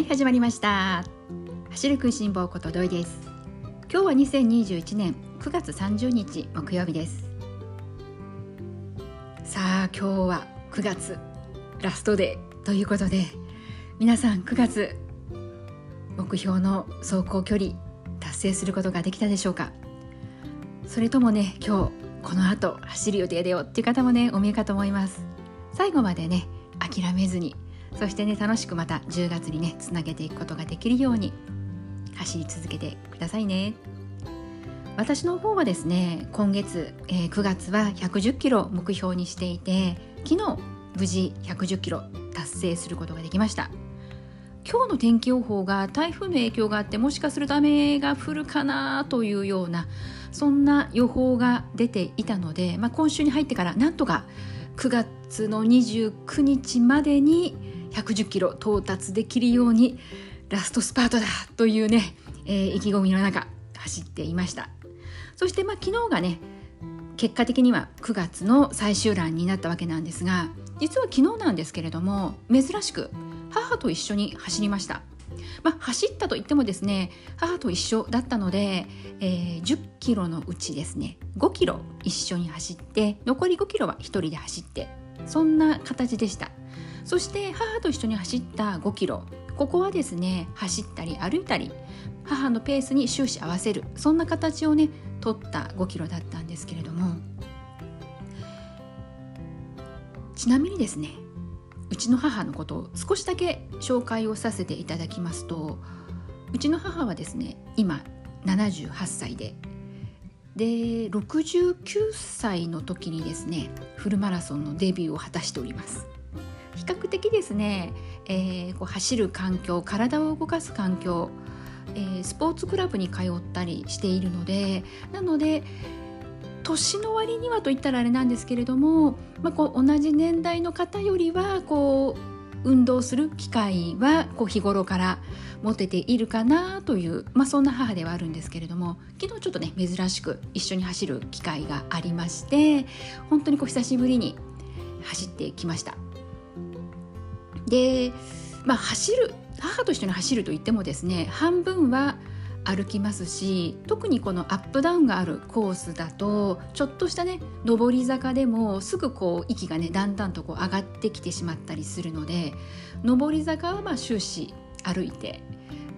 はい始まりました。走る食いしん坊こと土井です。今日は2021年9月30日木曜日です。さあ今日は9月ラストデーということで皆さん9月目標の走行距離達成することができたでしょうか？それともね今日この後走る予定だよっていう方もねお見えかと思います。最後までね諦めずにそしてね楽しくまた10月にねつなげていくことができるように走り続けてくださいね。私の方はですね今月、えー、9月は110キロ目標にしていて昨日無事110キロ達成することができました。今日の天気予報が台風の影響があってもしかすると雨が降るかなというようなそんな予報が出ていたので、まあ、今週に入ってからなんとか9月の29日までに110キロ到達できるようにラストスパートだというね、えー、意気込みの中走っていました。そしてまあ昨日がね結果的には9月の最終欄になったわけなんですが実は昨日なんですけれども珍しく母と一緒に走りました。まあ、走ったといってもですね母と一緒だったので、えー、10キロのうちですね5キロ一緒に走って残り5キロは1人で走ってそんな形でした。そして母と一緒に走った5キロ。ここはですね走ったり歩いたり母のペースに終始合わせる。そんな形をね取った5キロだったんですけれども。ちなみにですねうちの母のことを少しだけ紹介をさせていただきますとうちの母はですね今78歳で。で69歳の時にですねフルマラソンのデビューを果たしております。比較的ですね、えー、こう走る環境体を動かす環境、えー、スポーツクラブに通ったりしているのでなので年の割にはといったらあれなんですけれども、まあ、こう同じ年代の方よりはこう運動する機会はこう日頃から持てているかなという、まあ、そんな母ではあるんですけれども昨日ちょっとね珍しく一緒に走る機会がありまして本当にこう久しぶりに走ってきました。で、まあ、走る母と一緒に走るといってもですね半分は歩きますし特にこのアップダウンがあるコースだとちょっとしたね上り坂でもすぐこう息がねだんだんとこう上がってきてしまったりするので上り坂はまあ終始歩いて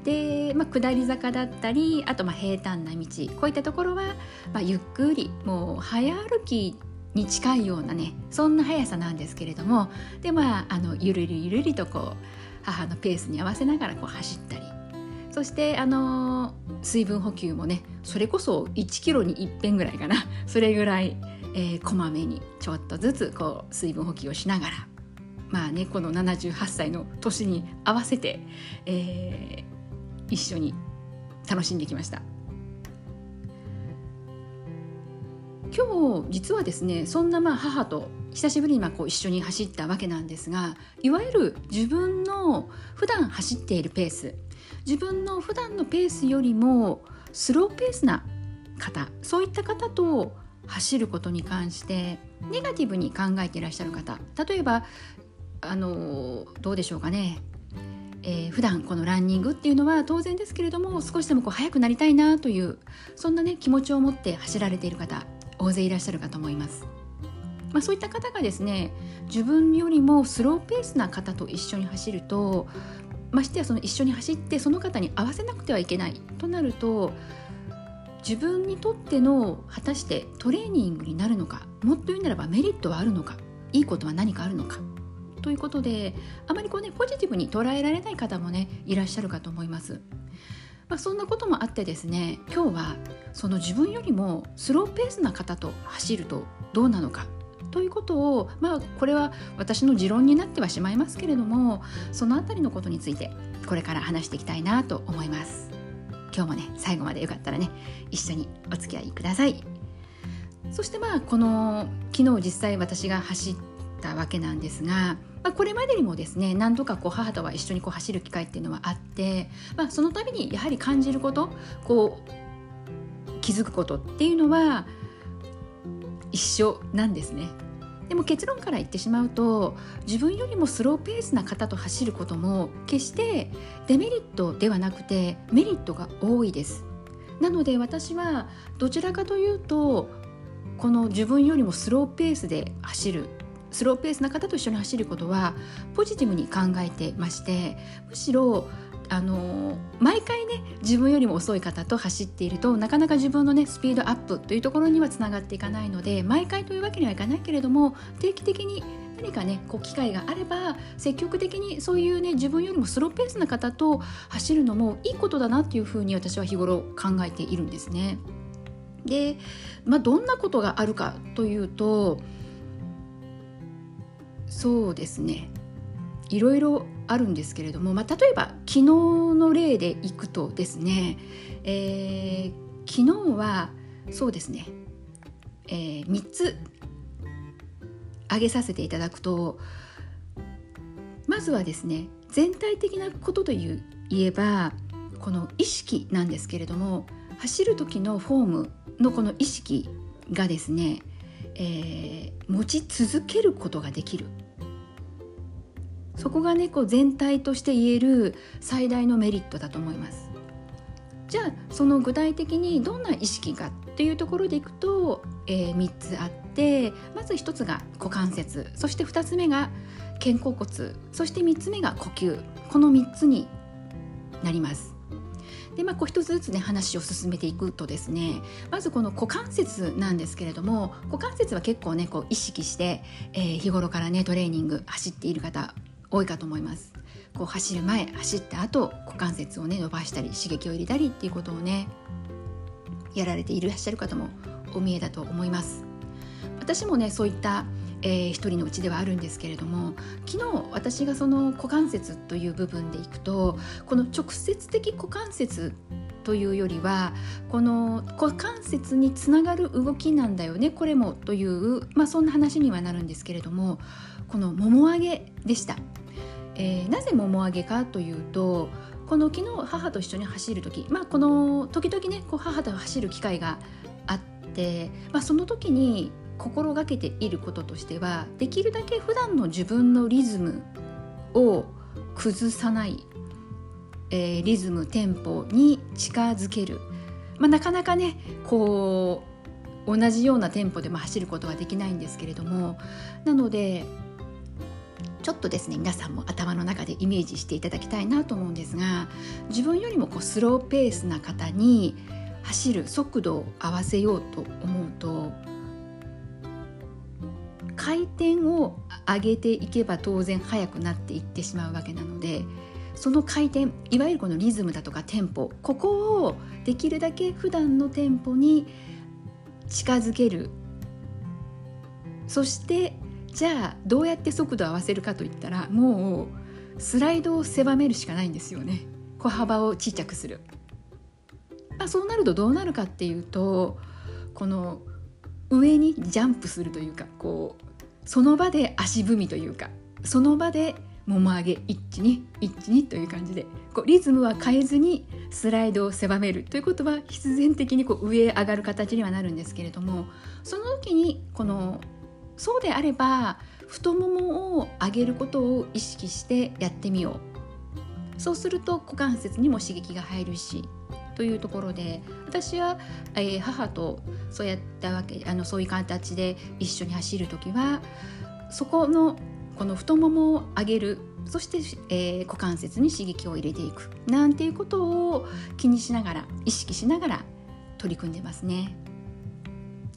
で、まあ、下り坂だったりあとまあ平坦な道こういったところは、まあ、ゆっくりもう早歩きに近いようなねそんな速さなんですけれどもでまああのゆるりゆるりとこう母のペースに合わせながらこう走ったりそしてあの水分補給もねそれこそ1キロに1遍ぐらいかな それぐらい、えー、こまめにちょっとずつこう水分補給をしながらまあねこの78歳の年に合わせて、えー、一緒に楽しんできました。今日実はですねそんなまあ母と久しぶりにまあこう一緒に走ったわけなんですがいわゆる自分の普段走っているペース自分の普段のペースよりもスローペースな方そういった方と走ることに関してネガティブに考えていらっしゃる方例えばあのどうでしょうかね、えー、普段このランニングっていうのは当然ですけれども少しでもこう速くなりたいなというそんなね気持ちを持って走られている方大勢いらっしゃるかと思います。まあ、そういった方がですね自分よりもスローペースな方と一緒に走るとましてやその一緒に走ってその方に合わせなくてはいけないとなると自分にとっての果たしてトレーニングになるのかもっと言うならばメリットはあるのかいいことは何かあるのかということであまりこうねポジティブに捉えられない方もねいらっしゃるかと思います。まあ、そんなこともあってですね今日はその自分よりもスローペースな方と走るとどうなのかということをまあこれは私の持論になってはしまいますけれどもその辺りのことについてこれから話していきたいなと思います。今日もね最後までよかったらね一緒にお付き合いください。そしてまあこの昨日実際私が走ってたわけなんですが、まあ、これまでにもですね何度かこう母とは一緒にこう走る機会っていうのはあって、まあ、その度にやはり感じることこう気づくことっていうのは一緒なんですね。でも結論から言ってしまうと自分よりもスローペースな方と走ることも決してデメリットではなくてメリットが多いですなので私はどちらかというとこの自分よりもスローペースで走るスローペースな方と一緒に走ることはポジティブに考えてましてむしろあの毎回ね自分よりも遅い方と走っているとなかなか自分のねスピードアップというところにはつながっていかないので毎回というわけにはいかないけれども定期的に何かねこう機会があれば積極的にそういうね自分よりもスローペースな方と走るのもいいことだなっていうふうに私は日頃考えているんですね。で、まあ、どんなことがあるかというとそうですね。いろいろあるんですけれども、まあ、例えば昨日の例でいくとですね、えー、昨日はそうですね、えー、3つ挙げさせていただくとまずはですね全体的なことという言えばこの意識なんですけれども走る時のフォームのこの意識がですね、えー、持ち続けることができる。そこがねこう全体として言える最大のメリットだと思います。じゃあその具体的にどんな意識かっていうところでいくと、えー、3つあってまず1つが股関節そして2つ目が肩甲骨そして3つ目が呼吸。この3つになります。でまあ、こう一つずつね話を進めていくとですねまずこの股関節なんですけれども股関節は結構ねこう意識して、えー、日頃からねトレーニング走っている方多いかと思います。こう走る前走った後股関節をね伸ばしたり刺激を入れたりっていうことをねやられていらっしゃる方もお見えだと思います。私もねそういったえー、一人のうちではあるんですけれども昨日私がその股関節という部分でいくとこの直接的股関節というよりはこの股関節につながる動きなんだよねこれもという、まあ、そんな話にはなるんですけれどもこのもも上げでした。えー、なぜもも上げかというとこの昨日母と一緒に走る時、まあ、この時々ねこう母と走る機会があって、まあ、その時に心がけていることとしてはできるだけ普段の自分のリズムを崩さない、えー、リズムテンポに近づける、まあ、なかなかねこう同じようなテンポでも走ることはできないんですけれどもなのでちょっとですね皆さんも頭の中でイメージしていただきたいなと思うんですが自分よりもこうスローペースな方に走る速度を合わせようと思うと回転を上げていけば当然速くなっていってしまうわけなのでその回転いわゆるこのリズムだとかテンポここをできるだけ普段のテンポに近づける。そしてじゃあどうやって速度を合わせるかといったらもうスライドを狭めるしかないんですよね。歩幅をちっちゃくする、まあ、そうなるとどうなるかっていうとこの上にジャンプするというかこうその場で足踏みというかその場でもも上げ一気に一気にという感じでこうリズムは変えずにスライドを狭めるということは必然的にこう上へ上がる形にはなるんですけれどもその時にこのそうであれば太ももを上げることを意識してやってみようそうすると股関節にも刺激が入るしというところで私は、えー、母とそうやったわけあのそういう形で一緒に走る時はそこのこの太ももを上げるそして、えー、股関節に刺激を入れていくなんていうことを気にしながら意識しながら取り組んでますね。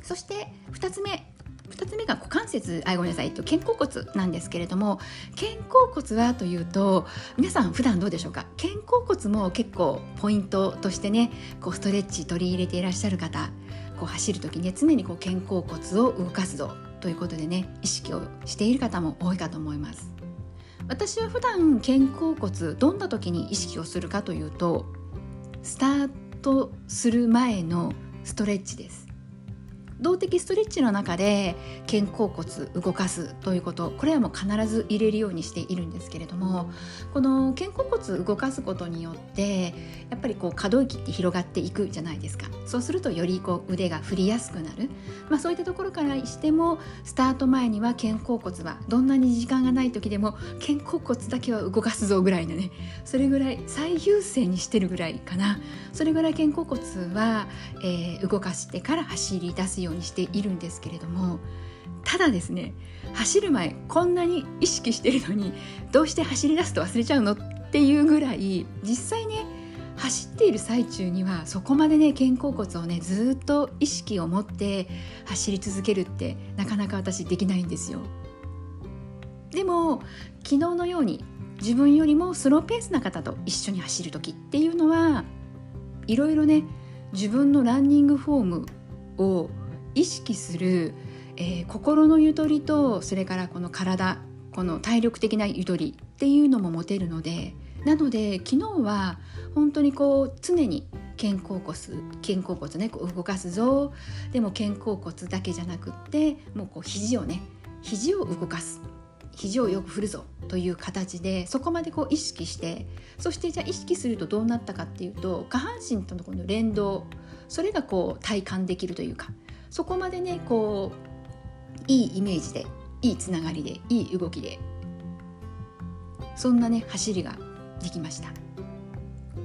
そして2つ目2つ目が股関節あごめんなさい、肩甲骨なんですけれども肩甲骨はというと皆さん普段どうでしょうか？肩甲骨も結構ポイントとしてねこうストレッチ取り入れていらっしゃる方こう走る時ね常にこう肩甲骨を動かすぞということでね意識をしている方も多いかと思います。私は普段肩甲骨どんな時に意識をするかというとスタートする前のストレッチです。動的ストレッチの中で肩甲骨動かすということこれはもう必ず入れるようにしているんですけれどもこの肩甲骨動かすことによってやっぱりこう可動域って広がっていくじゃないですか。そうするとよりこう腕が振りやすくなる、まあ、そういったところからしてもスタート前には肩甲骨はどんなに時間がない時でも肩甲骨だけは動かすぞぐらいのねそれぐらい最優先にしてるぐらいかな。それぐらい肩甲骨は、えー、動かしてから走り出すようにしているんですけれどもただですね走る前こんなに意識してるのにどうして走り出すと忘れちゃうのっていうぐらい実際ね走っている最中にはそこまでね肩甲骨をねずっと意識を持って走り続けるってなかなか私できないんですよ。でも昨日のように自分よりもスローペースな方と一緒に走る時っていうのはいろいろね自分のランニングフォームを意識する、えー、心のゆとりとそれからこの体この体力的なゆとりっていうのも持てるのでなので昨日は本当にこう常に肩甲骨肩甲骨ねこう動かすぞ。でも肩甲骨だけじゃなくってもうこう肘をね肘を動かす。肘をよく振るぞ。という形でそこまでこう意識して。そしてじゃあ意識するとどうなったかっていうと下半身とのこの連動それがこう体感できるというか。そこまでねこういいイメージでいいつながりでいい動きで。そんなね走りができました。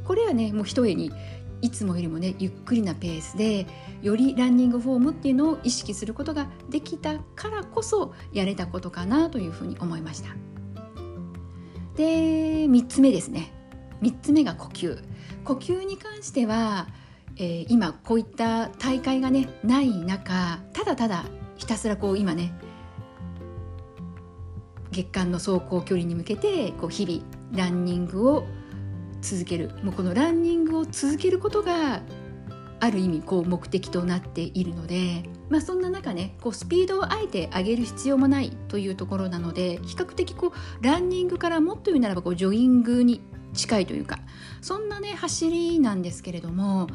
これはねもう一重にいつもよりもねゆっくりなペースでよりランニングフォームっていうのを意識することができたからこそやれたことかなというふうに思いました。で3つ目ですね。3つ目が呼吸。呼吸に関しては、えー、今こういった大会がねない中ただただひたすらこう今ね月間の走行距離に向けてこう日々ランニングを続ける。もうこのランニングを続けることがある意味こう目的となっているので、まあ、そんな中ねこうスピードをあえて上げる必要もないというところなので比較的こうランニングからもっと言うならばこうジョギングに近いというかそんなね走りなんですけれども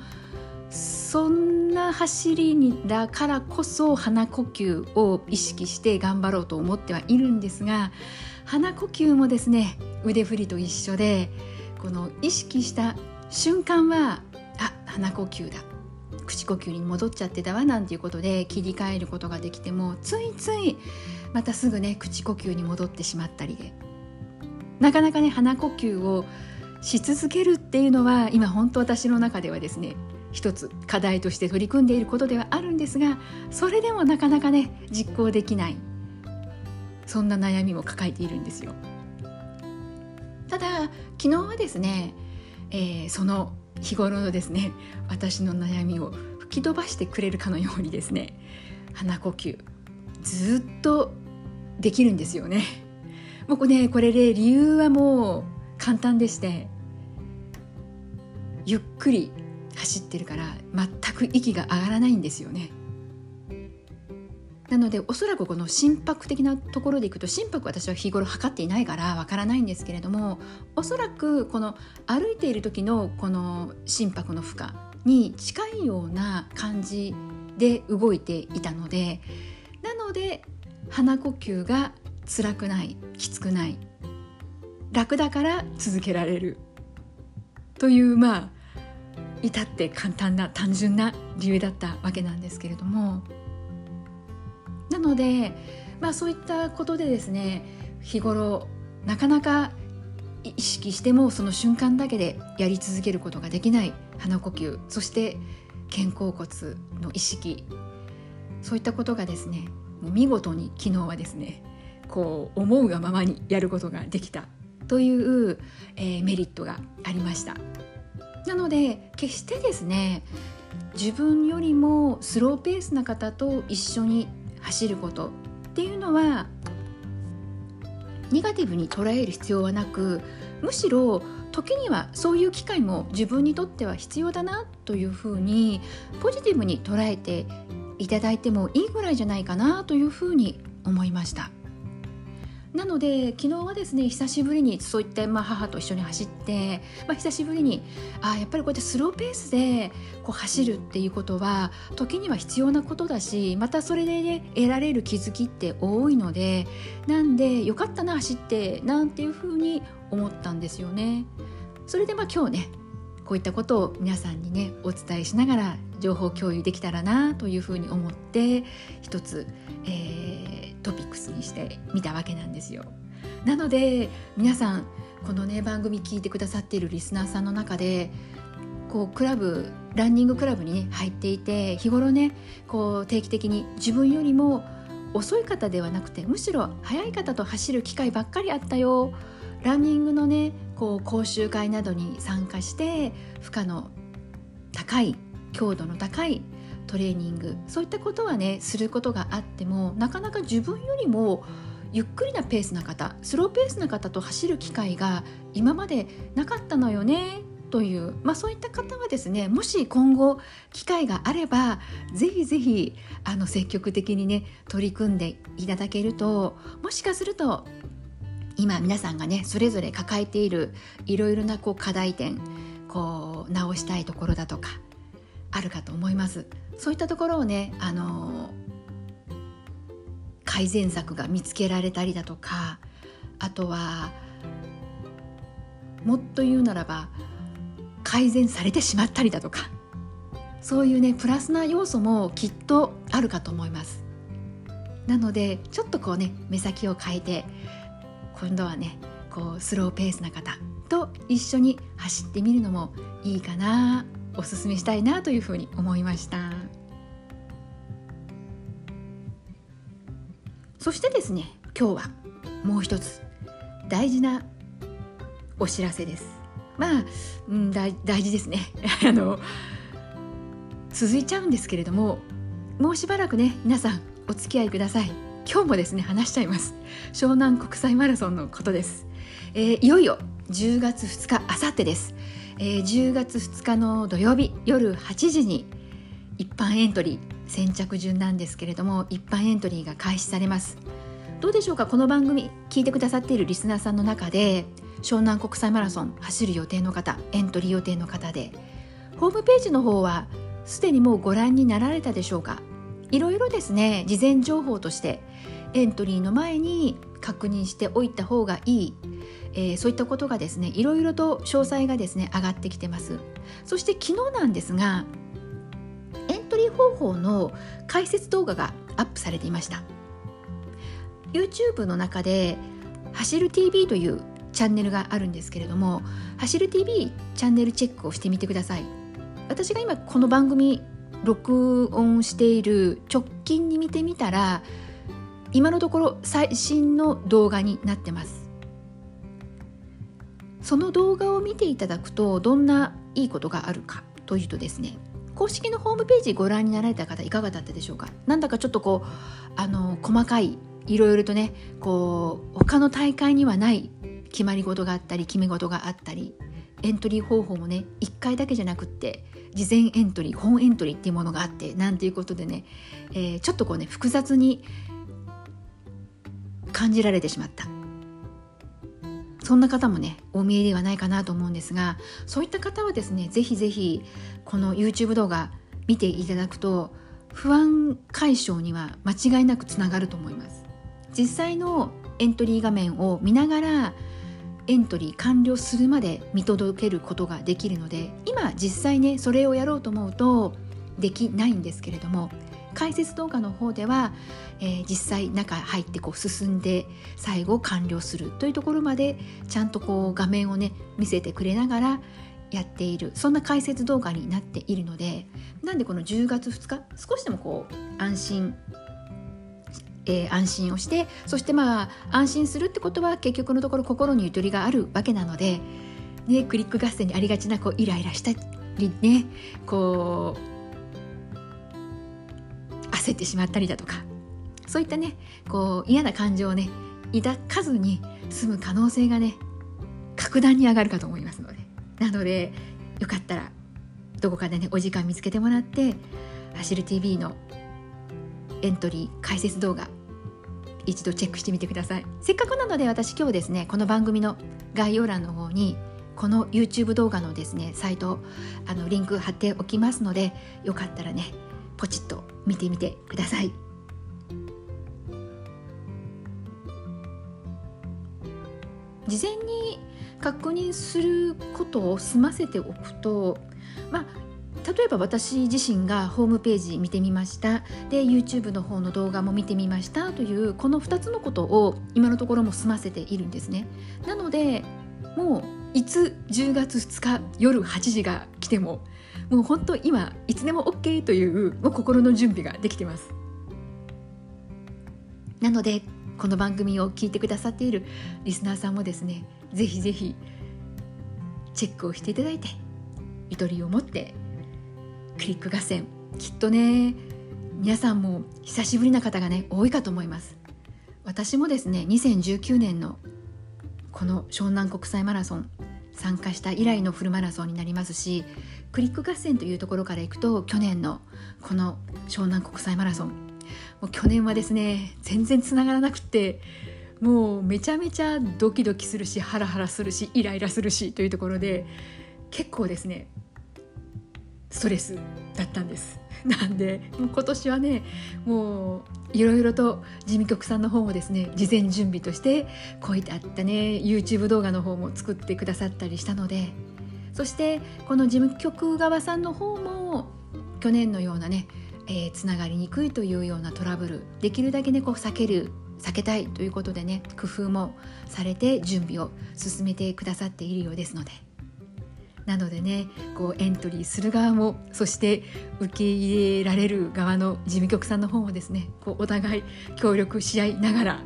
そんな走りだからこそ鼻呼吸を意識して頑張ろうと思ってはいるんですが鼻呼吸もですね腕振りと一緒でこの意識した瞬間はあ鼻呼吸だ。口呼吸に戻っちゃってたわなんていうことで切り替えることができてもついついまたすぐね口呼吸に戻ってしまったりで。なかなかね鼻呼吸をし続けるっていうのは今本当私の中ではですね一つ課題として取り組んでいることではあるんですがそれでもなかなかね実行できない。そんな悩みも抱えているんですよ。ただ昨日はですね、えー、その日頃のですね私の悩みを吹き飛ばしてくれるかのようにですね鼻呼吸ずっとできるんですよね。もうねこれで理由はもう簡単でしてゆっくり走ってるから全く息が上がらないんですよね。なのでおそらくこの心拍的なところでいくと心拍私は日頃測っていないからわからないんですけれどもおそらくこの歩いている時のこの心拍の負荷に近いような感じで動いていたのでなので鼻呼吸が辛くないきつくない楽だから続けられるというまあ至って簡単な単純な理由だったわけなんですけれどもので、まあ、そういったことでですね日頃なかなか意識してもその瞬間だけでやり続けることができない鼻呼吸そして肩甲骨の意識そういったことがですねもう見事に昨日はですねこう思うがままにやることができたという、えー、メリットがありました。なので決してですね自分よりもスローペースな方と一緒に走ることっていうのはネガティブに捉える必要はなくむしろ時にはそういう機会も自分にとっては必要だなというふうにポジティブに捉えていただいてもいいぐらいじゃないかなというふうに思いました。なので昨日はですね久しぶりにそういった、まあ、母と一緒に走って、まあ、久しぶりにあやっぱりこうやってスローペースでこう走るっていうことは時には必要なことだしまたそれで、ね、得られる気づきって多いのでなんでよかったな走ってなんていうふうに思ったんですよね。それでまあ今日ねこういったことを皆さんにねお伝えしながら情報共有できたらなというふうに思って一つ、えー、トピックスにしてみたわけなんですよ。なので皆さんこのね番組聞いてくださっているリスナーさんの中でこうクラブランニングクラブに、ね、入っていて日頃ねこう定期的に自分よりも遅い方ではなくてむしろ速い方と走る機会ばっかりあったよランニングのねこう講習会などに参加して負荷の高い強度の高いトレーニング。そういったことはねすることがあってもなかなか自分よりもゆっくりなペースな方スローペースな方と走る機会が今までなかったのよねという、まあ、そういった方はですねもし今後機会があればぜひぜひあの積極的にね取り組んでいただけるともしかすると今皆さんがねそれぞれ抱えているいろいろなこう課題点こう直したいところだとかあるかと思います。そういったところをねあの改善策が見つけられたりだとかあとはもっと言うならば改善されてしまったりだとかそういうねプラスな要素もきっとあるかと思います。なのでちょっとこうね目先を変えて今度はねこうスローペースな方と一緒に走ってみるのもいいかなおすすめしたいなというふうに思いました。そしてですね今日はもう一つ大事なお知らせです。まあ、うん、大大事ですね。あの続いちゃうんですけれどももうしばらくね皆さんお付き合いください。今日もですね話しちゃいます。湘南国際マラソンのことです、えー、いよいよ10月2日あさってです。えー、10月2日の土曜日夜8時に一般エントリー先着順なんですけれども一般エントリーが開始されます。どうでしょうか？この番組聞いてくださっているリスナーさんの中で湘南国際マラソン走る予定の方エントリー予定の方でホームページの方はすでにもうご覧になられたでしょうか？いろいろですね事前情報としてエントリーの前に確認しておいた方がいい。えー、そういったことがですねいろいろと詳細がですね上がってきてます。そして昨日なんですがエントリー方法の解説動画がアップされていました。YouTube の中で「走る TV」というチャンネルがあるんですけれども「走る TV」チャンネルチェックをしてみてください。私が今この番組録音している直近に見てみたら今のところ最新の動画になってます。その動画を見ていただくとどんないいことがあるかというとですね公式のホームページご覧になられた方いかがだったでしょうか？なんだかちょっとこうあの細かいいろいろとねこう他の大会にはない決まり事があったり決め事があったりエントリー方法もね1回だけじゃなくって事前エントリー本エントリーっていうものがあってなんていうことでね、えー、ちょっとこうね複雑に感じられてしまった。そんな方もねお見えではないかなと思うんですがそういった方はですねぜひぜひこの YouTube 動画見ていただくと不安解消には間違いなくつながると思います。実際のエントリー画面を見ながらエントリー完了するまで見届けることができるので今実際ねそれをやろうと思うとできないんですけれども解説動画の方では、えー、実際中入ってこう進んで最後完了するというところまでちゃんとこう画面をね見せてくれながらやっているそんな解説動画になっているのでなんでこの10月2日少しでもこう安心えー、安心をしてそしてまあ安心するってことは結局のところ心にゆとりがあるわけなので、ね、クリック合戦にありがちなこうイライラしたりねこう焦ってしまったりだとかそういったねこう嫌な感情をね抱かずに済む可能性がね格段に上がるかと思いますので。なのでよかったらどこかでねお時間見つけてもらって「走る TV」のエントリー解説動画一度チェックしてみてください。せっかくなので私今日ですねこの番組の概要欄の方にこの YouTube 動画のですねサイトあのリンク貼っておきますのでよかったらねポチッと見てみてください。事前に確認することを済ませておくとまあ例えば私自身がホームページ見てみました。で YouTube の方の動画も見てみました。というこの2つのことを今のところも済ませているんですね。なのでもういつ10月2日夜8時が来てももう本当今いつでも OK というもう心の準備ができてます。なのでこの番組を聞いてくださっているリスナーさんもですねぜひぜひチェックをしていただいてゆとりを持ってクリック合戦。きっとね皆さんも久しぶりな方がね多いかと思います。私もですね2019年のこの湘南国際マラソン参加した以来のフルマラソンになりますしクリック合戦というところからいくと去年のこの湘南国際マラソン。もう去年はですね全然つながらなくてもうめちゃめちゃドキドキするしハラハラするしイライラするしというところで結構ですねストレスだったんです。なんでもう今年はねもういろいろと事務局さんの方もですね事前準備としてこういったね YouTube 動画の方も作ってくださったりしたのでそしてこの事務局側さんの方も去年のようなね、えー、つながりにくいというようなトラブルできるだけねこう避ける避けたいということでね工夫もされて準備を進めてくださっているようですので。なのでねこうエントリーする側もそして受け入れられる側の事務局さんの方もですねこうお互い協力し合いながら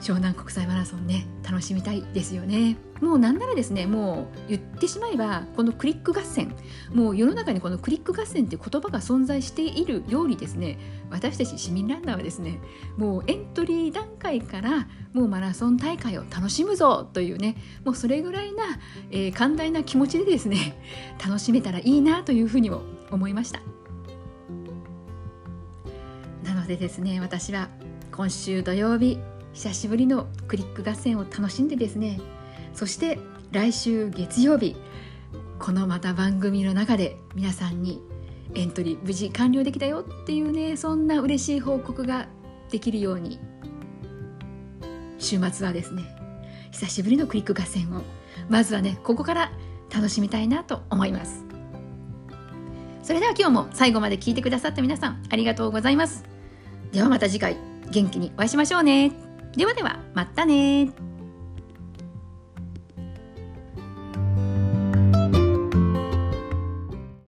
湘南国際マラソンね楽しみたいですよね。もうなんならですねもう言ってしまえばこのクリック合戦もう世の中にこのクリック合戦って言葉が存在しているようにですね私たち市民ランナーはですねもうエントリー段階からもうマラソン大会を楽しむぞというねもうそれぐらいな、えー、寛大な気持ちでですね楽しめたらいいなというふうにも思いました。なのでですね私は今週土曜日久しぶりのクリック合戦を楽しんでですね。そして来週月曜日このまた番組の中で皆さんにエントリー無事完了できたよっていうねそんな嬉しい報告ができるように週末はですね久しぶりのクリック合戦をまずはねここから楽しみたいなと思います。それでは今日も最後まで聞いてくださった皆さんありがとうございます。ではまた次回元気にお会いしましょうね。ではではまたね